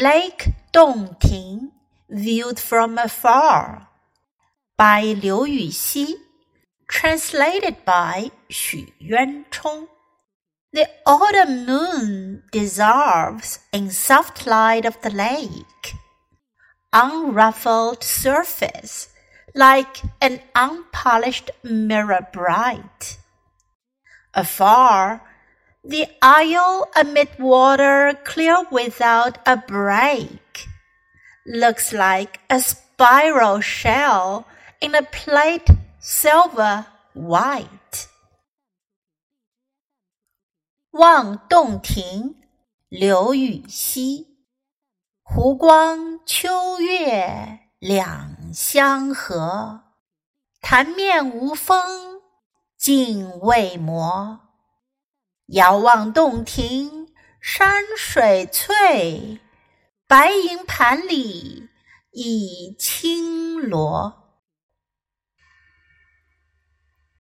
Lake Dongting Viewed from Afar by Liu Yuxi, translated by Xu Yuanchong. The autumn moon dissolves in soft light of the lake, unruffled surface like an unpolished mirror bright. Afar, the isle amid water clear without a break looks like a spiral shell in a plate silver white. 望洞庭，刘禹锡，湖光秋月两相和。潭面无风镜未磨。遥望洞庭山水翠，白银盘里一青螺。